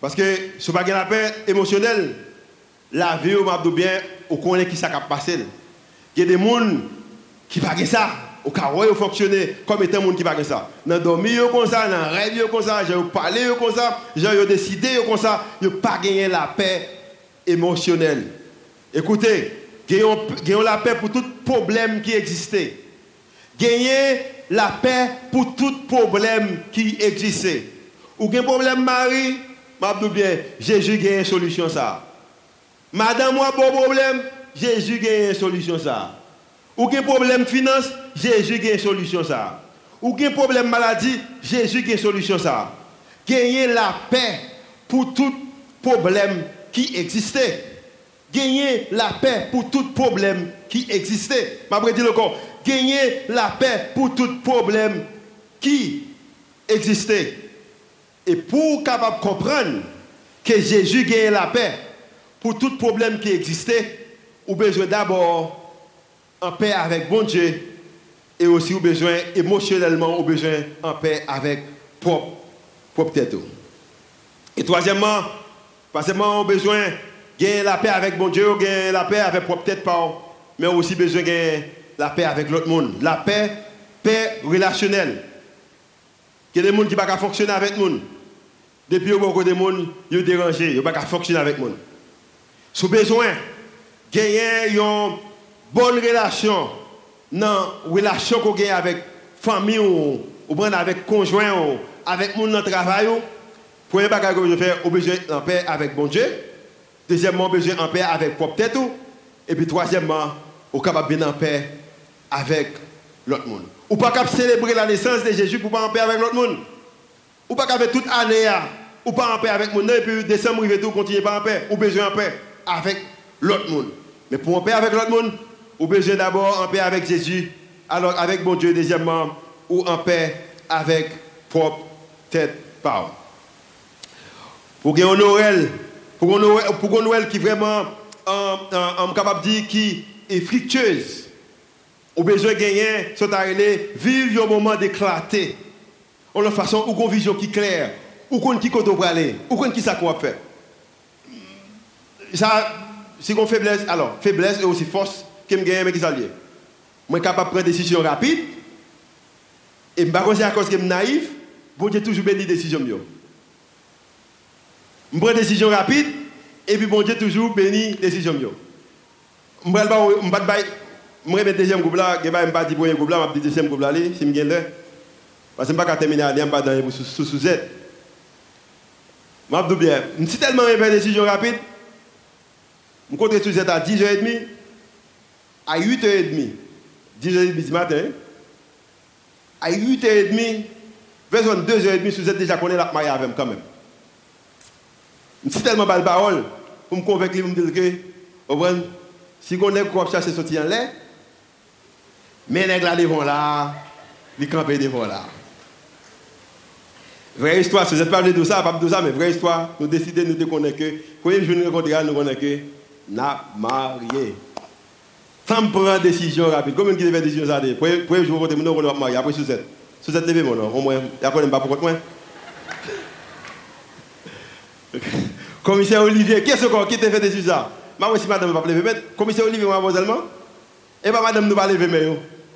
Parce que si vous pas la paix émotionnelle, la vie, m'abdou bien, ou connaît qui ça va passer. Il y a des gens qui ne ça au cas où fonctionner comme étant monde qui pas ça. Dans dormir comme ça, dans rêver comme ça, j'ai parlé comme ça, j'ai décidé comme ça, je pas gagner la paix émotionnelle. Écoutez, gagnons la paix pour tout problème qui existait. Gagner la paix pour tout problème qui existait. Ou un problème mari, m'a bien, Jésus gagne une solution ça. Madame moi bon problème, Jésus gagne une solution ça. Ou un problème finance, Jésus a une solution ça. Ou un problème maladie, Jésus a une solution ça. Gagner la paix pour tout problème qui existait. Gagner la paix pour tout problème qui existait. Je dire encore. Gagner la paix pour tout problème qui existait. Et pour capable comprendre que Jésus gagne la paix pour tout problème qui existait, ou besoin d'abord en paix avec bon Dieu et aussi au besoin émotionnellement, au besoin en paix avec propre, propre tête. Et troisièmement, pas seulement au besoin gagner la paix avec bon Dieu, gagner la paix avec propre tête, mais aussi besoin gagner la paix avec l'autre monde. La paix, paix relationnelle. Il y a des qui ne peuvent pas fonctionner avec nous. Depuis au beaucoup de monde, ils dérangé, ils ne fonctionner avec monde. Sous besoin, gagner une bonne relation dans relation qu'on gagne avec famille ou, ou avec conjoint ou avec mon travail. Premier bagage que je fais, besoin en paix avec bon Dieu. Deuxièmement, besoin en paix avec propre tête. Et puis troisièmement, au capable en paix avec l'autre monde. Ou pas capable célébrer la naissance de Jésus pour pas en paix avec l'autre monde. Ou pas capable toute année ou pas en paix avec mon et puis décembre il tout continuer pas en paix ou besoin en paix avec l'autre monde. Mais pour en paix avec l'autre monde, ou besoin d'abord en paix avec Jésus, alors avec mon Dieu deuxièmement ou en paix avec propre tête parole. Pour un Noël, pour un Noël, qui vraiment euh, euh, capable de dire qui est fructueuse. Au besoin de gagner, sont allés vivre un moment d'éclater. On a façon ou une vision qui est claire, ou qu'on qui côté pour aller, ou qu'on qui ça qu'on va faire. Ça, c'est une faiblesse, alors, faiblesse et aussi force, qui me gagne, mais qui s'allie. Moi, capable de prendre des décisions rapides, et je ne à cause que je suis naïf, bon Dieu toujours béni décision. Je prends des décisions rapides, et puis bon Dieu toujours béni décision. Je ne vais pas je deuxième groupe là, je ne vais pas dire premier groupe là, je vais dire deuxième groupe là, si je gagne Parce que je ne vais pas terminer à je ne vais pas dans sous sous Z. Je vais bien. Je suis tellement une décision rapide. Je compte sous Z à 10h30, à 8h30, 10h30 du matin, à 8h30, vers 2h30, sous Z déjà connaît la maille avec quand même. Je suis tellement belle parole pour me convaincre, pour me dire que, si on est quoi chercher sortir en l'air, mais les là devant là, les camper devant là. Vraie histoire, si vous n'êtes pas de ça, pas de ça, mais vraie histoire, nous décidons de nous connaître que, premier jour nous rencontrons, nous connaissons que, n'a marié. Sans prendre décision rapide. Combien qui fait décision ça Premier jour, nous nous marié, après Suzette. Suzette, levez mon nom, au moins, après, pas pour moi. <laughs> Commissaire Olivier, qu'est-ce qui t'a fait décision ça? Ma si madame ne va pas lever, mais commissaire Olivier, mademoiselle, et pas madame ne va lever, mais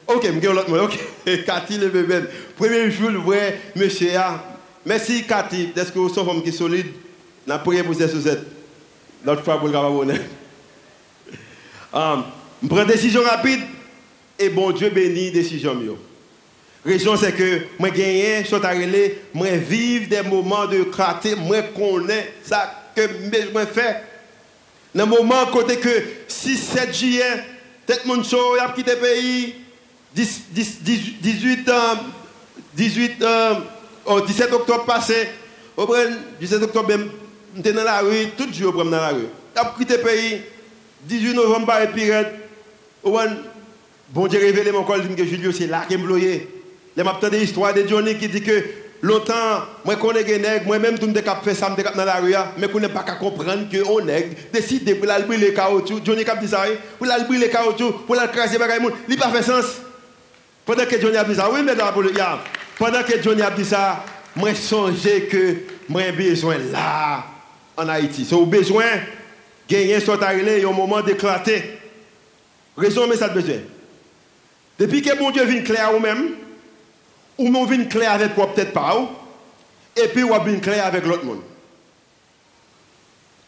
Ok, je vais l'autre Ok, <laughs> Cathy le bébé. Premier jour, le vrai monsieur. Merci Cathy. Est-ce que vous êtes femme qui est solide? La prière pour cette Suzette. L'autre fois, pour le gars, <laughs> Je prends une décision rapide et bon Dieu bénit décision mieux. Raison c'est que moi gagner, je suis moi vivre des moments de clarté, moi connais ça que je fais. Dans le moment côté que 6 7 juillet, monde chaud, il a quitté le pays. 18, 18 17 octobre passé, au 17 octobre, j'étais dans la rue, tout le jour dans la rue. J'ai quitté le pays, 18 novembre, et puis, bon Dieu révélé mon col, que Julio, c'est là qu'il me bloyé. Il m'a entendu l'histoire de Johnny qui dit que longtemps, moi connais des nègres, moi-même tout le monde fait ça dans la rue, mais qu'on n'est pas qu'à comprendre que on nègre décide pour l'albrer les caoutchoucs. Johnny cap dit ça, pour l'albrer les caoutchoucs, pour l'écraser les monde, il n'a pas fait sens. Pendant que Johnny a dit ça, oui, mais pendant que Johnny a dit ça, moi songé que moi besoin là en Haïti. C'est au besoin gagner soit arrivé un moment d'éclater. Raison mais ça besoin. Depuis que mon Dieu vient clair ou même, ou mon vient clair avec quoi peut-être pas, et puis ou vient clair avec l'autre monde.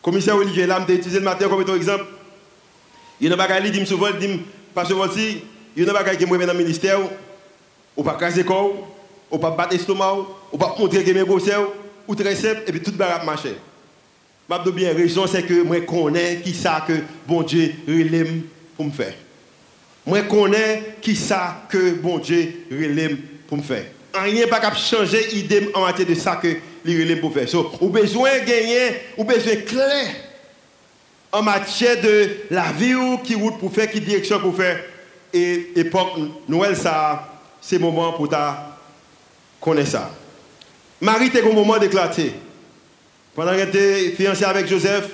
Commissaire Olivier, là, je utilisé le matin comme exemple. Il y a des choses qui dit souvent, dit, parce que voici, il y a des choses qui me dans le ministère, ou pas casser corps, ou pas battre l'estomac, ou pas montrer que mes bossés, ou très simple, et puis tout va marcher. Je bien, raison, c'est que moi, je connais qui ça que bon Dieu relève pour me faire. Moi, connais qui ça que bon Dieu relève pour me faire. Rien pas capable changer l'idée en matière de ça que il relève pour faire. So, ou besoin gagner, ou besoin clair en matière de la vie qui route pour faire, qui direction pour faire et époque Noël, ça, c'est moment pour ta connaître ça. Marie était au moment d'éclater. Pendant qu'elle était fiancée avec Joseph,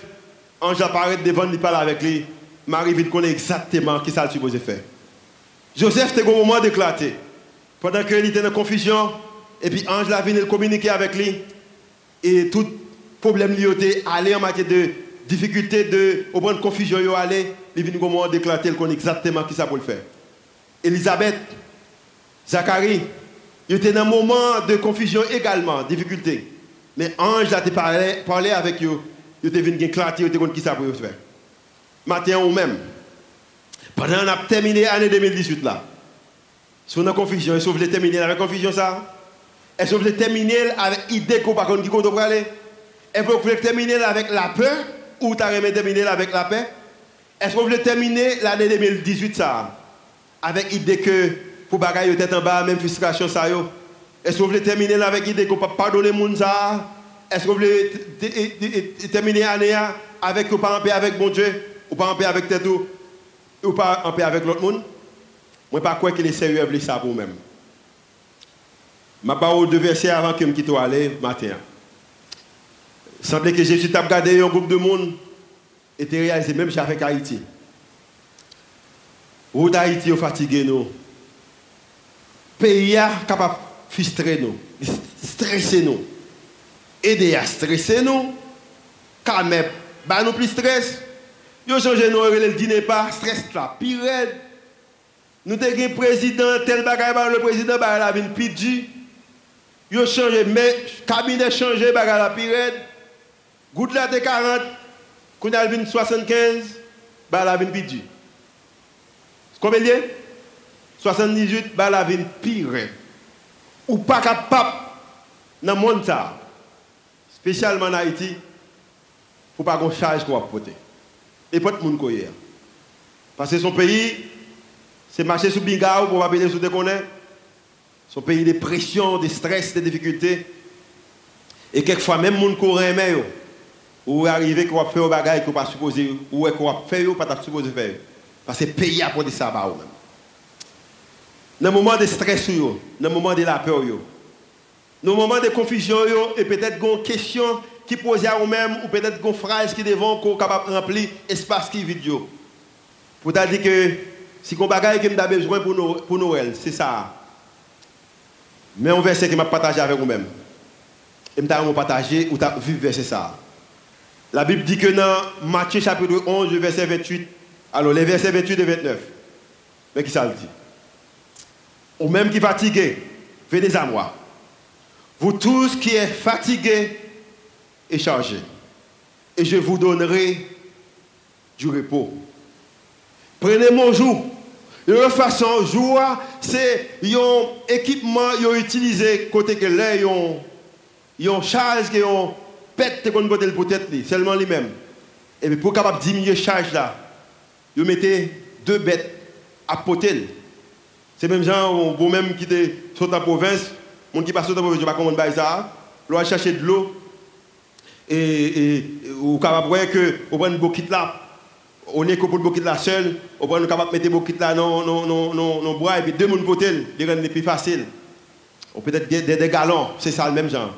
Ange apparaît devant lui, parle avec lui. Marie vite connaît exactement ce qu'elle supposé faire. Joseph était au moment d'éclater. Pendant qu'elle était dans confusion, et puis Ange l'a venu communiquer avec lui. Et tout problème lié était allé en matière de difficulté, de, au point de confusion, il allé il vient au moment d'éclater, il connaît exactement qui ça pour le faire. Elisabeth, Zacharie, il était dans un moment de confusion également, difficulté. Mais ange te parlé, parlé avec eux. Ils te venu clarté, ils te qui ça pour faire. Matin ou même. Pendant qu'on a terminé l'année 2018 là. Si on a confusion, est-ce que vous voulez terminer avec confusion ça? Est-ce que vous voulez terminer avec l'idée qu'on ne qui compte aller? Est-ce que vous voulez terminer avec la peur ou tu as terminer avec la paix? Est-ce que vous voulez terminer l'année 2018 ça avec l'idée que pour bagaille tête en bas, même frustration ça yo? Est-ce que vous voulez terminer avec l'idée qu'on peut pardonner monde ça? Est-ce que vous voulez terminer l'année avec en paix avec mon Dieu? Ou pas en paix avec tête ou? Pas en paix avec l'autre monde? Moi, pas quoi qu'il est sérieux avec ça pour vous-même. Je parole deux versets avant que je quitte aller matin. Semblait que Jésus t'a regardé un groupe de monde et t'a réalisé même avec Haïti. Route Haïti est fatigué nous. Pays est capable de frustrer nous, stresser nous. Aider à stresser nous, calmer, bah nous plus stress. Yo chanje nou rele l dine pa, stres la, pi red. Nou te gen prezident, tel bagay ba le prezident ba la vin pi di. Yo chanje, men, kabine chanje bagay la pi red. Gout la te 40, koun al vin 75, ba la vin pi di. Koube liye? 78, ba la vin pi red. Ou pa kap pap nan moun sa. Spesyalman Haiti, pou pa kon chaj kwa apote. Et pas de monde Parce que son pays, c'est marcher sous Bingao pour pas sous déconner. Son pays de pression, de stress, de difficultés. Et quelquefois, même les gens qui aiment, ou arriver qu'on va faire des bagages qu'on pas supposé, ou qu'on va faire ou pas supposé faire. Parce que le pays a pour ça. Dans le moment de stress, dans le moment de la peur, dans le moment de confusion, et peut-être une question qui pose à vous-même, ou peut-être une phrase qui devant qu'on capable de remplir l'espace qui est vide. Pour dire que si on bagaille que besoin pour, Noël, c'est ça. Mais un verset que m'a partagé avec vous-même. Et je partager ou tu vu verset ça. La Bible dit que dans Matthieu chapitre 11, verset 28, alors les versets 28 et 29, mais qui ça le dit? Ou même qui fatigué, venez à moi. Vous tous qui êtes fatigués et chargés, et je vous donnerai du repos. Prenez mon joug de toute façon, joie, c'est un équipement qu'ils ont utilisé côté que là, ils ont charge qui ont pète qu'on côté le tête seulement lui-même. Et puis pour capable diminuer charge là, ils mettaient deux bêtes à potel. C'est même gens vous même qui sont en province, mon qui passe dans la province, je ne sais pas comment ça, l'on chercher de l'eau et, et, ou capable voir que on prend boquette là on est que pour le là seul, on peut capable mettre le là non non non non non bois et puis deux monde côté, les rendre plus facile. On peut être des, des, galons, c'est ça le même genre.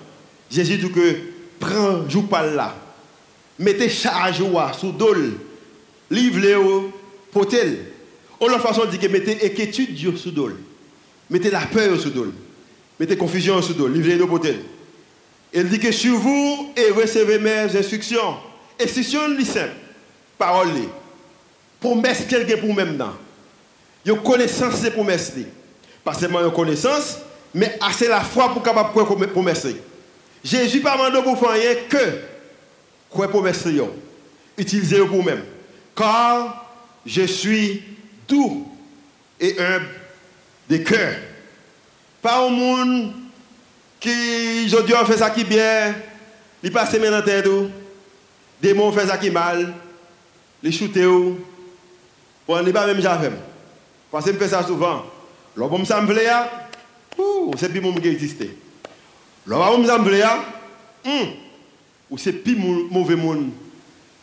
Jésus dit que prends joue pas là. Mettez charge sous dol. Livre-le au potel. On la façon dit que mettez inquiétude sous dol. Mettez la peur sous dol. Mettez confusion sous dol. Livre-le au potel. Il dit que sur vous et recevez mes instructions. Instructions simple. Parole promesse quelqu'un pour même dans. Yo connaissance c'est promesse Pas seulement une connaissance, mais assez la foi pour capable pour promesse. Jésus pas mandé pour faire rien que quoi promesse yo. Utilisez pour même. Car je suis doux et humble de cœur. Pas au monde qui aujourd'hui fait ça qui bien, il passe dans la tête, mots fait ça qui mal, les shooter on n'est pas même jamais. Parce que je fais ça souvent. Lorsque je me fais c'est plus mon qui existe. Lorsque je me fais c'est plus mauvais monde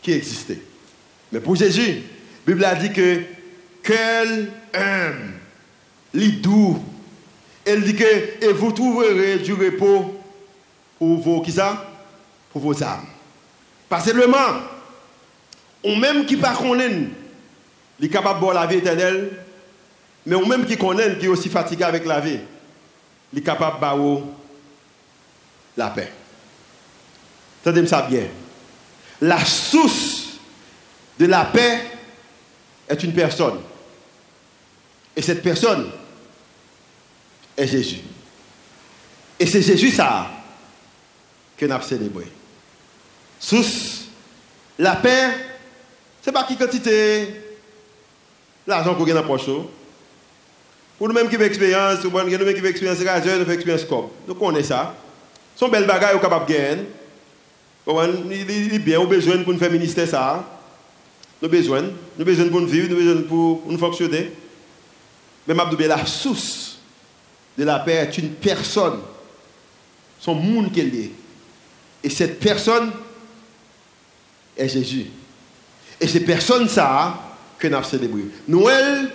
qui existait. Mais pour Jésus, la Bible a dit que quel homme, les doux. Elle dit que et vous trouverez du repos pour vos qui ça? Pour vos âmes. Pas seulement, ou même qui pas connaît il est capable de boire la vie éternelle, mais ou même qui connaît, qui est aussi fatigué avec la vie, il est capable de boire la paix. Entendez ça bien. La source de la paix est une personne. Et cette personne est Jésus. Et c'est Jésus ça que nous avons célébré. Sous la paix, ce n'est pas qui quantité l'argent qu'on a dans poche. Pour nous-mêmes qui avons expérience, pour nous qui avons expérience radio, nous avons expérience scope. Nous connaissons ça. Ce sont belles bagages capables de gagner. Il est bien, nous avons besoin pour nous faire ministère ça. Nous avons besoin. Nous avons besoin pour nous vivre, nous avons besoin pour nous fonctionner. Mais je la source de la paix est une personne. Son monde qu'elle est. Et cette personne est Jésus. Et c'est personne ça que nous avons célébré. Noël,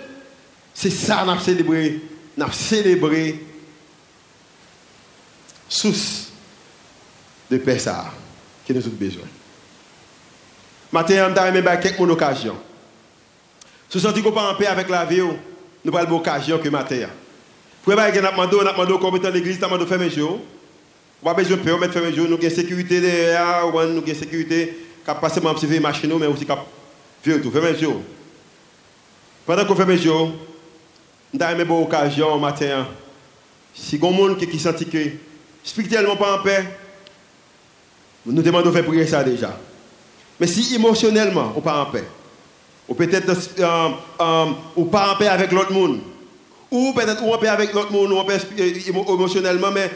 c'est ça que nous avons célébré. Nous avons célébré source de paix ça que nous avons besoin. Maintenant, nous avons quelques occasions. Si vous sentez pas en paix avec la vie, nous avons l'occasion que matin. Pour que nous demandé, nous demandé comment dans l'église, nous demandé faire mes jours. On pas besoin de peur, mettre faire mes jours, nous avons sécurité derrière, nous avons sécurité, qui passe même si machine, mais aussi qui fait tout, faire mes jours. Pendant qu'on fait mes jours, nous avons une bonne occasion matin. Si il y a des gens qui sentent que spirituellement pas en paix, nous demandons de faire prier ça déjà. Mais si émotionnellement, on pas en paix, ou peut-être euh, euh, ou pas en paix avec l'autre monde, ou peut-être en paix avec l'autre monde, ou en paix euh, émotionnellement, mais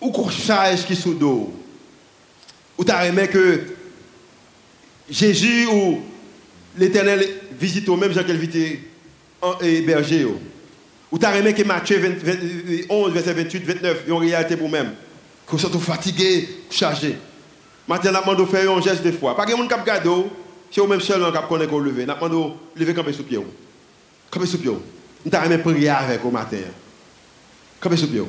ou qu'on charge qui sous dos. Ou tu as aimé que Jésus ou l'Éternel visite au même Jean qu'elle visite berger. Ou tu as aimé que Matthieu 11, verset 28, 29, une réalité pour même. Vous soyez fatigué, chargé. Maintenant, nous avons fait un geste de foi. Pas que monde qui garde, c'est au même seul qui connaît qu'on lever. Nous avons lever camper sous pied. Camper sous pied. Nous avons prier avec au matin? Camper sous pied.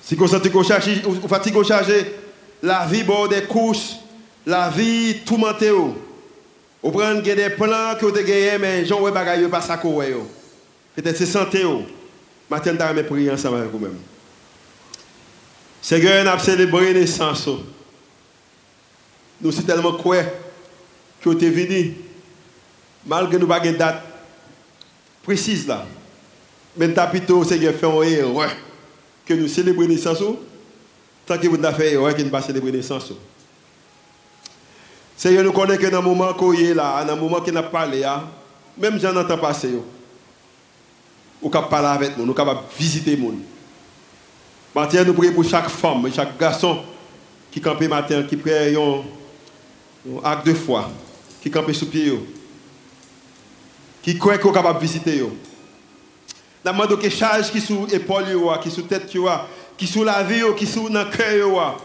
Si vous fatiguez chargé, la vie bord des courses, la vie tourmentée. Vous prenez des plans que vous avez gagnés, mais j'en ai pas pas ça Peut-être c'est santé. Maintenant, nous avons prier ensemble avec vous-même. Seigneur, nous avons célébré la naissance. Nous sommes tellement quoi que vous êtes venu, malgré nous pas une date précise là. Mais nous plutôt, Seigneur, fait une erreur que nous célébrons naissance. Tant que vous n'avez fait erreur que nous pas célébrer naissance. Seigneur, nous connaissons que dans le moment qu'on est là, dans le moment qu'on a parlé, même j'en entends passer. Nous pouvons parler avec nous, nous pouvons visiter les gens. Maintenant, nous prions pour chaque femme chaque garçon qui campe matin, qui prie un acte de foi, qui campe sous pied, qui croit qu'on est capable de visiter. Nous demandons que charge qui sous l'épaule, qui sous tête, qui sous la vie, qui sous le cœur.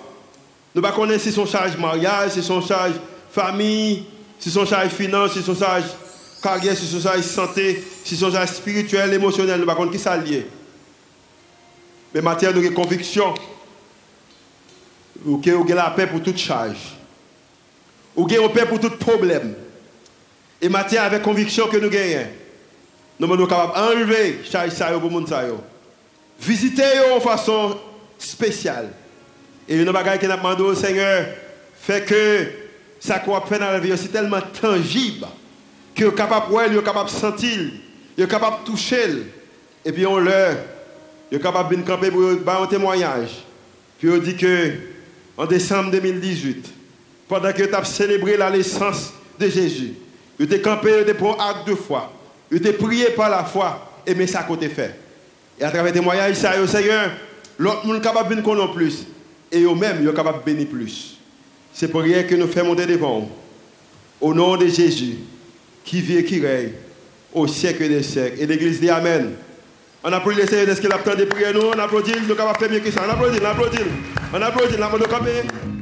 Nous ne connaissons pas si son charge mariage, si son charge famille, si son charge finance, si son charge carrière, si son charge santé, si son charge spirituel, émotionnel, nous ne connaissons pas qui. Mais matière de conviction, vous avez la paix pour toute charge. Vous avez la paix pour tout problème. Et matière avec conviction que nous gagnons. Nous sommes capables d'enlever charge ça pour monde Visiter de façon spéciale. Et une bagaille qui nous demandé au Seigneur fait que ça qu'on fait dans la vie c'est tellement tangible que est capable de voir, capable de sentir, est capable de toucher. Et puis on leur est capable de camper pour faire un témoignage. Puis on dit que en décembre 2018, pendant que tu as célébré la naissance de Jésus, tu es campé pour un acte de foi. Tu es prié par la foi et mais ça côté fait. Et à travers le témoignage, ça, Seigneur, l'autre monde capable de connaître plus. Et eux-mêmes, ils sont capables de bénir plus. C'est pour rien que nous faisons monter devant. Au nom de Jésus, qui vit et qui règne au siècle des siècles. Et l'Église dit Amen. On applaudit le Seigneur de ce qu'il a de prier nous? On applaudit, nous sommes capables de faire mieux que ça. On applaudit, on applaudit. On applaudit, on applaudit.